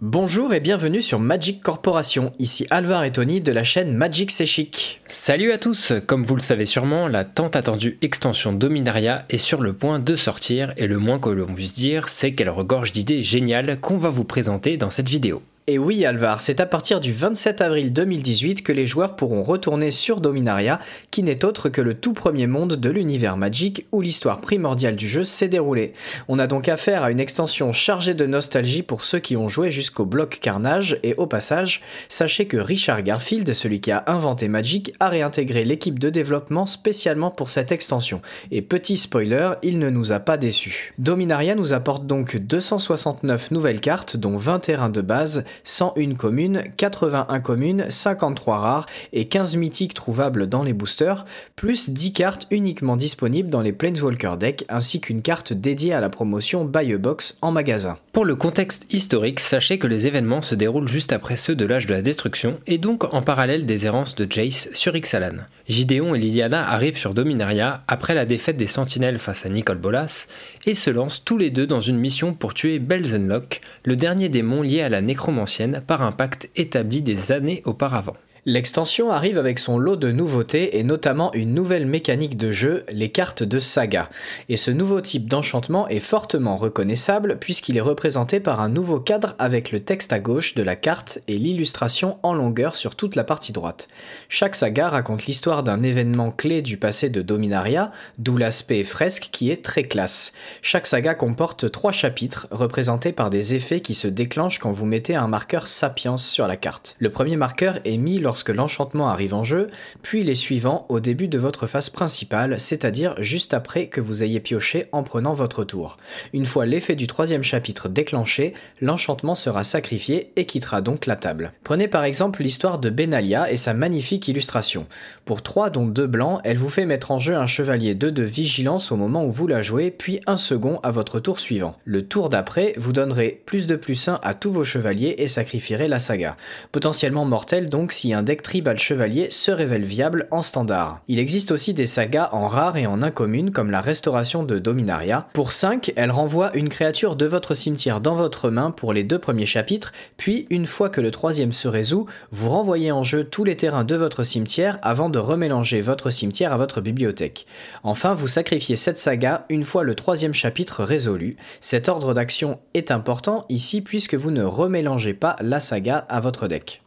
Bonjour et bienvenue sur Magic Corporation, ici Alvar et Tony de la chaîne Magic C'est Chic. Salut à tous, comme vous le savez sûrement, la tant attendue extension Dominaria est sur le point de sortir et le moins que l'on puisse dire c'est qu'elle regorge d'idées géniales qu'on va vous présenter dans cette vidéo. Et oui Alvar, c'est à partir du 27 avril 2018 que les joueurs pourront retourner sur Dominaria, qui n'est autre que le tout premier monde de l'univers Magic où l'histoire primordiale du jeu s'est déroulée. On a donc affaire à une extension chargée de nostalgie pour ceux qui ont joué jusqu'au bloc Carnage, et au passage, sachez que Richard Garfield, celui qui a inventé Magic, a réintégré l'équipe de développement spécialement pour cette extension. Et petit spoiler, il ne nous a pas déçus. Dominaria nous apporte donc 269 nouvelles cartes, dont 20 terrains de base, 101 communes, 81 communes, 53 rares et 15 mythiques trouvables dans les boosters, plus 10 cartes uniquement disponibles dans les Planeswalker Deck ainsi qu'une carte dédiée à la promotion Buy a Box en magasin. Pour le contexte historique, sachez que les événements se déroulent juste après ceux de l'âge de la destruction et donc en parallèle des errances de Jace sur Ixalan. Gideon et Liliana arrivent sur Dominaria après la défaite des Sentinelles face à Nicole Bolas et se lancent tous les deux dans une mission pour tuer Belzenlock, le dernier démon lié à la nécromancienne par un pacte établi des années auparavant. L'extension arrive avec son lot de nouveautés et notamment une nouvelle mécanique de jeu, les cartes de saga. Et ce nouveau type d'enchantement est fortement reconnaissable puisqu'il est représenté par un nouveau cadre avec le texte à gauche de la carte et l'illustration en longueur sur toute la partie droite. Chaque saga raconte l'histoire d'un événement clé du passé de Dominaria, d'où l'aspect fresque qui est très classe. Chaque saga comporte trois chapitres représentés par des effets qui se déclenchent quand vous mettez un marqueur Sapiens sur la carte. Le premier marqueur est mis lorsque lorsque l'enchantement arrive en jeu, puis les suivants au début de votre phase principale, c'est-à-dire juste après que vous ayez pioché en prenant votre tour. Une fois l'effet du troisième chapitre déclenché, l'enchantement sera sacrifié et quittera donc la table. Prenez par exemple l'histoire de Benalia et sa magnifique illustration. Pour 3 dont 2 blancs, elle vous fait mettre en jeu un chevalier 2 de vigilance au moment où vous la jouez, puis un second à votre tour suivant. Le tour d'après, vous donnerez plus de plus 1 à tous vos chevaliers et sacrifierez la saga. Potentiellement mortel donc si un deck tribal chevalier se révèle viable en standard. Il existe aussi des sagas en rare et en incommune comme la restauration de Dominaria. Pour 5, elle renvoie une créature de votre cimetière dans votre main pour les deux premiers chapitres, puis une fois que le troisième se résout, vous renvoyez en jeu tous les terrains de votre cimetière avant de remélanger votre cimetière à votre bibliothèque. Enfin, vous sacrifiez cette saga une fois le troisième chapitre résolu. Cet ordre d'action est important ici puisque vous ne remélangez pas la saga à votre deck.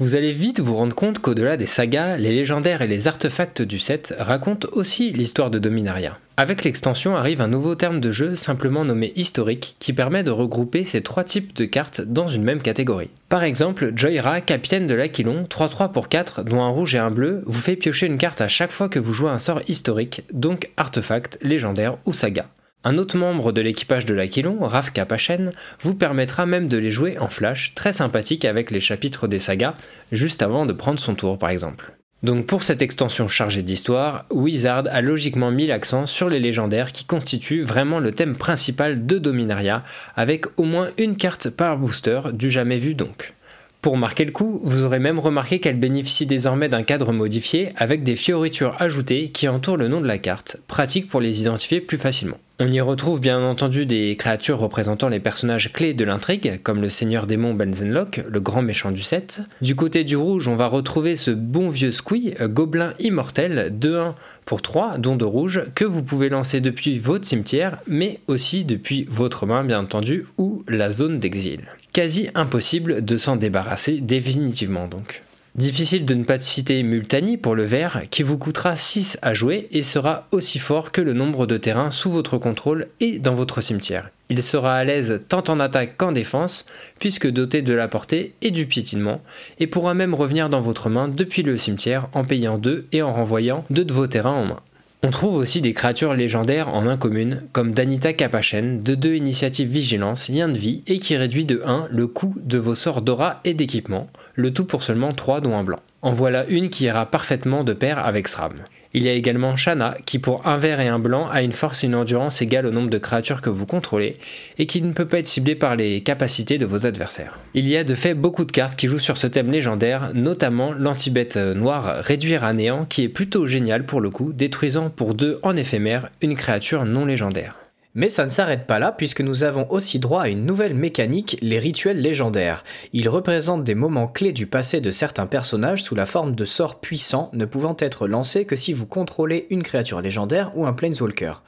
Vous allez vite vous rendre compte qu'au-delà des sagas, les légendaires et les artefacts du set racontent aussi l'histoire de Dominaria. Avec l'extension arrive un nouveau terme de jeu simplement nommé historique qui permet de regrouper ces trois types de cartes dans une même catégorie. Par exemple, Joyra, capitaine de l'Aquilon, 3-3 pour 4, dont un rouge et un bleu, vous fait piocher une carte à chaque fois que vous jouez un sort historique, donc artefact, légendaire ou saga. Un autre membre de l'équipage de l'Aquilon, Raf Capachen, vous permettra même de les jouer en flash, très sympathique avec les chapitres des sagas, juste avant de prendre son tour par exemple. Donc pour cette extension chargée d'histoire, Wizard a logiquement mis l'accent sur les légendaires qui constituent vraiment le thème principal de Dominaria, avec au moins une carte par booster, du jamais vu donc. Pour marquer le coup, vous aurez même remarqué qu'elle bénéficie désormais d'un cadre modifié avec des fioritures ajoutées qui entourent le nom de la carte, pratique pour les identifier plus facilement. On y retrouve bien entendu des créatures représentant les personnages clés de l'intrigue, comme le seigneur démon Benzenlock, le grand méchant du set. Du côté du rouge, on va retrouver ce bon vieux Squee, gobelin immortel, 2-1 pour 3, dont de rouge, que vous pouvez lancer depuis votre cimetière, mais aussi depuis votre main bien entendu, ou la zone d'exil. Quasi impossible de s'en débarrasser définitivement donc. Difficile de ne pas citer Multani pour le vert, qui vous coûtera 6 à jouer et sera aussi fort que le nombre de terrains sous votre contrôle et dans votre cimetière. Il sera à l'aise tant en attaque qu'en défense, puisque doté de la portée et du piétinement, et pourra même revenir dans votre main depuis le cimetière en payant 2 et en renvoyant 2 de vos terrains en main. On trouve aussi des créatures légendaires en incommune, comme Danita Capachen, de 2 initiatives vigilance, lien de vie, et qui réduit de 1 le coût de vos sorts d'aura et d'équipement, le tout pour seulement 3 dont un blanc. En voilà une qui ira parfaitement de pair avec Sram. Il y a également Shana, qui pour un vert et un blanc a une force et une endurance égale au nombre de créatures que vous contrôlez, et qui ne peut pas être ciblée par les capacités de vos adversaires. Il y a de fait beaucoup de cartes qui jouent sur ce thème légendaire, notamment l'antibête noire Réduire à néant, qui est plutôt génial pour le coup, détruisant pour deux en éphémère une créature non légendaire. Mais ça ne s'arrête pas là puisque nous avons aussi droit à une nouvelle mécanique, les rituels légendaires. Ils représentent des moments clés du passé de certains personnages sous la forme de sorts puissants ne pouvant être lancés que si vous contrôlez une créature légendaire ou un planeswalker.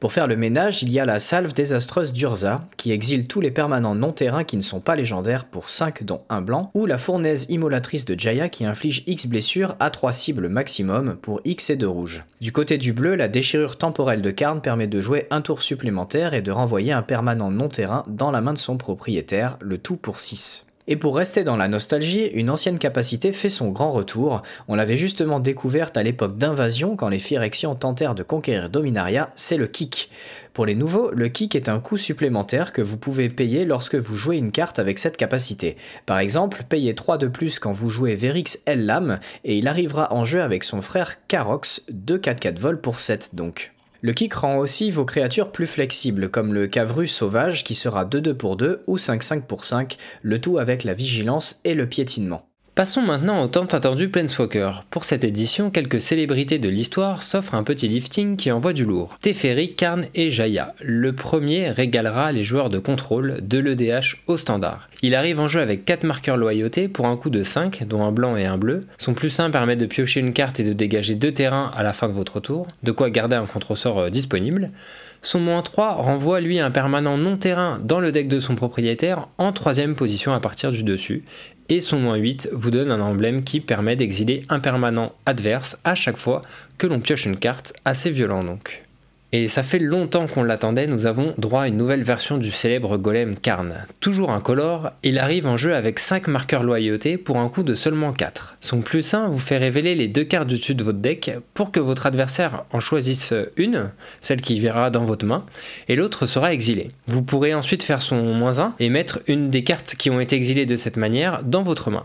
Pour faire le ménage, il y a la salve désastreuse d'Urza qui exile tous les permanents non terrains qui ne sont pas légendaires pour 5 dont 1 blanc, ou la fournaise immolatrice de Jaya qui inflige X blessures à 3 cibles maximum pour X et 2 rouges. Du côté du bleu, la déchirure temporelle de Karn permet de jouer un tour supplémentaire et de renvoyer un permanent non-terrain dans la main de son propriétaire, le tout pour 6. Et pour rester dans la nostalgie, une ancienne capacité fait son grand retour. On l'avait justement découverte à l'époque d'invasion quand les Phyrexians tentèrent de conquérir Dominaria, c'est le kick. Pour les nouveaux, le kick est un coût supplémentaire que vous pouvez payer lorsque vous jouez une carte avec cette capacité. Par exemple, payez 3 de plus quand vous jouez Verix Ellam et il arrivera en jeu avec son frère Karox, 2 4-4 vol pour 7 donc. Le kick rend aussi vos créatures plus flexibles, comme le Cavru sauvage qui sera 2-2 pour 2 ou 5-5 pour 5, le tout avec la vigilance et le piétinement. Passons maintenant au tant attendu Planeswalker. Pour cette édition, quelques célébrités de l'histoire s'offrent un petit lifting qui envoie du lourd. Teferi, Karn et Jaya. Le premier régalera les joueurs de contrôle de l'EDH au standard. Il arrive en jeu avec 4 marqueurs loyauté pour un coup de 5, dont un blanc et un bleu. Son plus 1 permet de piocher une carte et de dégager 2 terrains à la fin de votre tour, de quoi garder un contre-sort euh, disponible. Son moins 3 renvoie lui un permanent non terrain dans le deck de son propriétaire en troisième position à partir du dessus, et son moins 8 vous donne un emblème qui permet d'exiler un permanent adverse à chaque fois que l'on pioche une carte, assez violent donc. Et ça fait longtemps qu'on l'attendait, nous avons droit à une nouvelle version du célèbre golem Karn. Toujours incolore, il arrive en jeu avec 5 marqueurs loyauté pour un coût de seulement 4. Son plus 1 vous fait révéler les deux cartes du dessus de votre deck pour que votre adversaire en choisisse une, celle qui verra dans votre main, et l'autre sera exilée. Vous pourrez ensuite faire son moins 1 et mettre une des cartes qui ont été exilées de cette manière dans votre main.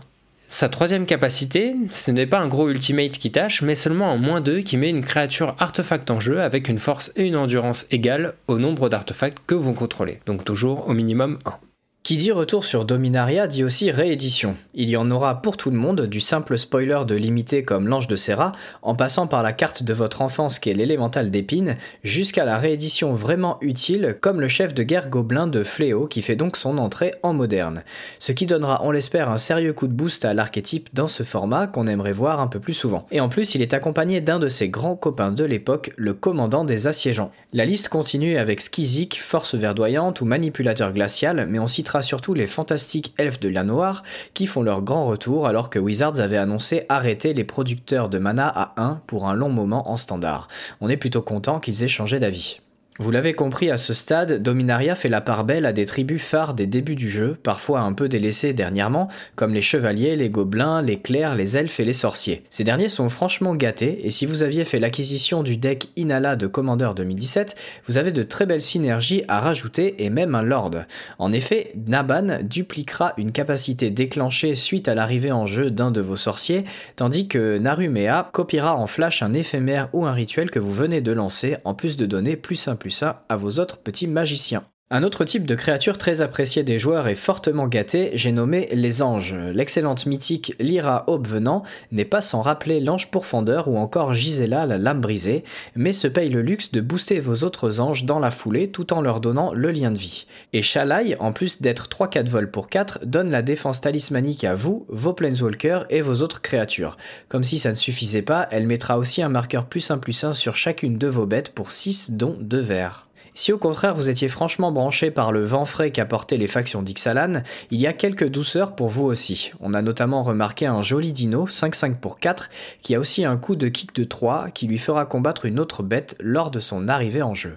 Sa troisième capacité, ce n'est pas un gros ultimate qui tâche, mais seulement un moins 2 qui met une créature artefact en jeu avec une force et une endurance égales au nombre d'artefacts que vous contrôlez, donc toujours au minimum 1. Qui dit retour sur Dominaria dit aussi réédition. Il y en aura pour tout le monde, du simple spoiler de limité comme l'ange de Serra, en passant par la carte de votre enfance qui est l'élémental d'épine, jusqu'à la réédition vraiment utile comme le chef de guerre gobelin de Fléau qui fait donc son entrée en moderne. Ce qui donnera, on l'espère, un sérieux coup de boost à l'archétype dans ce format qu'on aimerait voir un peu plus souvent. Et en plus, il est accompagné d'un de ses grands copains de l'époque, le commandant des assiégeants. La liste continue avec Skizik, force verdoyante ou manipulateur glacial, mais on surtout les fantastiques elfes de la Noire qui font leur grand retour alors que Wizards avait annoncé arrêter les producteurs de mana à 1 pour un long moment en standard. On est plutôt content qu'ils aient changé d'avis. Vous l'avez compris à ce stade, Dominaria fait la part belle à des tribus phares des débuts du jeu, parfois un peu délaissées dernièrement, comme les chevaliers, les gobelins, les clercs, les elfes et les sorciers. Ces derniers sont franchement gâtés, et si vous aviez fait l'acquisition du deck Inala de Commander 2017, vous avez de très belles synergies à rajouter et même un lord. En effet, Naban dupliquera une capacité déclenchée suite à l'arrivée en jeu d'un de vos sorciers, tandis que Narumea copiera en flash un éphémère ou un rituel que vous venez de lancer, en plus de donner plus simple ça à vos autres petits magiciens. Un autre type de créature très appréciée des joueurs et fortement gâtée, j'ai nommé les anges. L'excellente mythique Lyra Aube venant n'est pas sans rappeler l'ange pourfendeur ou encore Gisela la lame brisée, mais se paye le luxe de booster vos autres anges dans la foulée tout en leur donnant le lien de vie. Et Shalai, en plus d'être 3-4 vols pour 4, donne la défense talismanique à vous, vos planeswalkers et vos autres créatures. Comme si ça ne suffisait pas, elle mettra aussi un marqueur plus 1 plus 1 sur chacune de vos bêtes pour 6 dont 2 verts. Si au contraire vous étiez franchement branché par le vent frais qu'apportaient les factions d'Ixalan, il y a quelques douceurs pour vous aussi. On a notamment remarqué un joli dino, 5-5 pour 4, qui a aussi un coup de kick de 3 qui lui fera combattre une autre bête lors de son arrivée en jeu.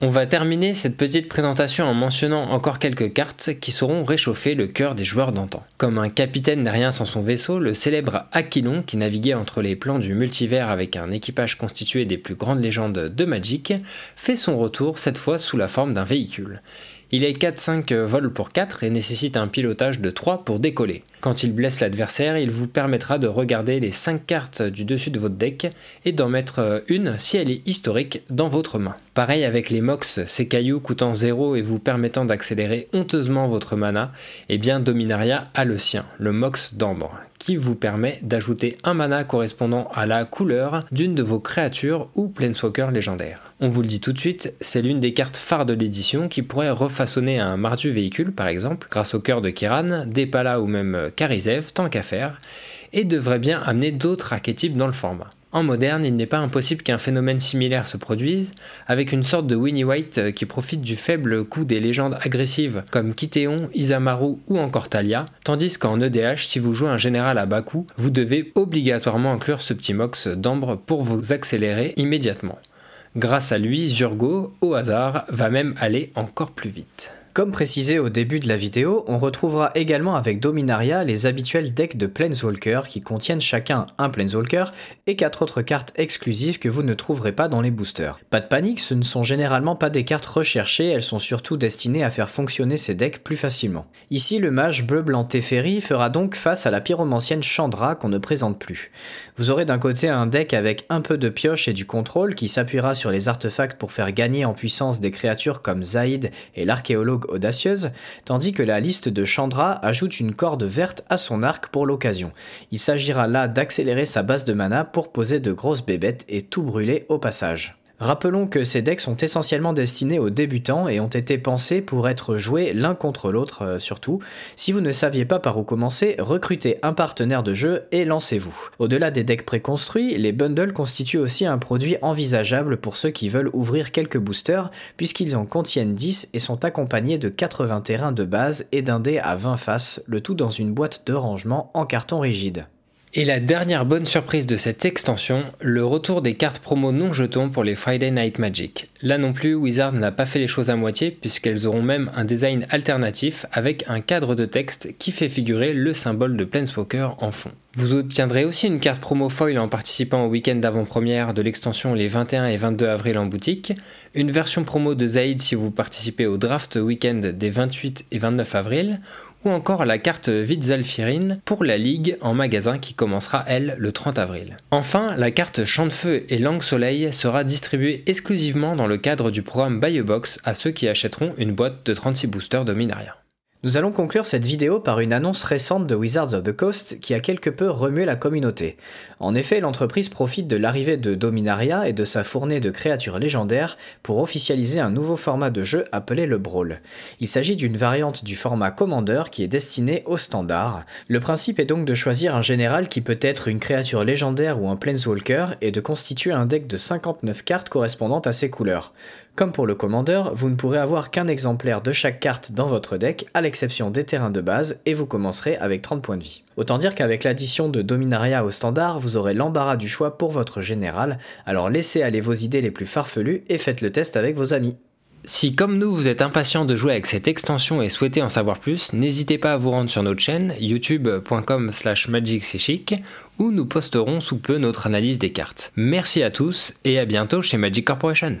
On va terminer cette petite présentation en mentionnant encore quelques cartes qui sauront réchauffer le cœur des joueurs d'antan. Comme un capitaine n'est rien sans son vaisseau, le célèbre Aquilon, qui naviguait entre les plans du multivers avec un équipage constitué des plus grandes légendes de Magic, fait son retour cette fois sous la forme d'un véhicule. Il est 4-5 vols pour 4 et nécessite un pilotage de 3 pour décoller. Quand il blesse l'adversaire, il vous permettra de regarder les 5 cartes du dessus de votre deck et d'en mettre euh, une, si elle est historique, dans votre main. Pareil avec les Mox, ces cailloux coûtant 0 et vous permettant d'accélérer honteusement votre mana, eh bien Dominaria a le sien, le Mox d'ambre, qui vous permet d'ajouter un mana correspondant à la couleur d'une de vos créatures ou Planeswalker légendaires. On vous le dit tout de suite, c'est l'une des cartes phares de l'édition qui pourrait refaçonner un Mardu véhicule par exemple, grâce au cœur de Kiran, Depala ou même Karizev, tant qu'à faire, et devrait bien amener d'autres archétypes dans le format. En moderne, il n'est pas impossible qu'un phénomène similaire se produise, avec une sorte de Winnie White euh, qui profite du faible coût des légendes agressives comme Kitéon, Isamaru ou encore Talia, tandis qu'en EDH, si vous jouez un général à bas coût, vous devez obligatoirement inclure ce petit mox d'ambre pour vous accélérer immédiatement. Grâce à lui, Zurgo, au hasard, va même aller encore plus vite. Comme précisé au début de la vidéo, on retrouvera également avec Dominaria les habituels decks de Planeswalker qui contiennent chacun un Planeswalker et quatre autres cartes exclusives que vous ne trouverez pas dans les boosters. Pas de panique, ce ne sont généralement pas des cartes recherchées, elles sont surtout destinées à faire fonctionner ces decks plus facilement. Ici, le mage bleu-blanc Teferi fera donc face à la pyromancienne Chandra qu'on ne présente plus. Vous aurez d'un côté un deck avec un peu de pioche et du contrôle qui s'appuiera sur les artefacts pour faire gagner en puissance des créatures comme Zaid et l'archéologue audacieuse, tandis que la liste de Chandra ajoute une corde verte à son arc pour l'occasion. Il s'agira là d'accélérer sa base de mana pour poser de grosses bébêtes et tout brûler au passage. Rappelons que ces decks sont essentiellement destinés aux débutants et ont été pensés pour être joués l'un contre l'autre euh, surtout. Si vous ne saviez pas par où commencer, recrutez un partenaire de jeu et lancez-vous. Au-delà des decks préconstruits, les bundles constituent aussi un produit envisageable pour ceux qui veulent ouvrir quelques boosters puisqu'ils en contiennent 10 et sont accompagnés de 80 terrains de base et d'un dé à 20 faces, le tout dans une boîte de rangement en carton rigide. Et la dernière bonne surprise de cette extension, le retour des cartes promo non jetons pour les Friday Night Magic. Là non plus, Wizard n'a pas fait les choses à moitié puisqu'elles auront même un design alternatif avec un cadre de texte qui fait figurer le symbole de Planeswalker en fond. Vous obtiendrez aussi une carte promo foil en participant au week-end d'avant-première de l'extension les 21 et 22 avril en boutique, une version promo de Zaid si vous participez au draft week-end des 28 et 29 avril, ou encore la carte Vitzalfirin pour la Ligue en magasin qui commencera elle le 30 avril. Enfin, la carte Champ de Feu et Langue Soleil sera distribuée exclusivement dans le cadre du programme Buy Box à ceux qui achèteront une boîte de 36 boosters Dominaria. Nous allons conclure cette vidéo par une annonce récente de Wizards of the Coast qui a quelque peu remué la communauté. En effet, l'entreprise profite de l'arrivée de Dominaria et de sa fournée de créatures légendaires pour officialiser un nouveau format de jeu appelé le Brawl. Il s'agit d'une variante du format Commander qui est destiné au standard. Le principe est donc de choisir un général qui peut être une créature légendaire ou un Planeswalker et de constituer un deck de 59 cartes correspondantes à ses couleurs. Comme pour le Commander, vous ne pourrez avoir qu'un exemplaire de chaque carte dans votre deck, à l'exception des terrains de base, et vous commencerez avec 30 points de vie. Autant dire qu'avec l'addition de Dominaria au standard, vous aurez l'embarras du choix pour votre général, alors laissez aller vos idées les plus farfelues et faites le test avec vos amis. Si comme nous vous êtes impatient de jouer avec cette extension et souhaitez en savoir plus, n'hésitez pas à vous rendre sur notre chaîne youtube.com slash chic où nous posterons sous peu notre analyse des cartes. Merci à tous et à bientôt chez Magic Corporation.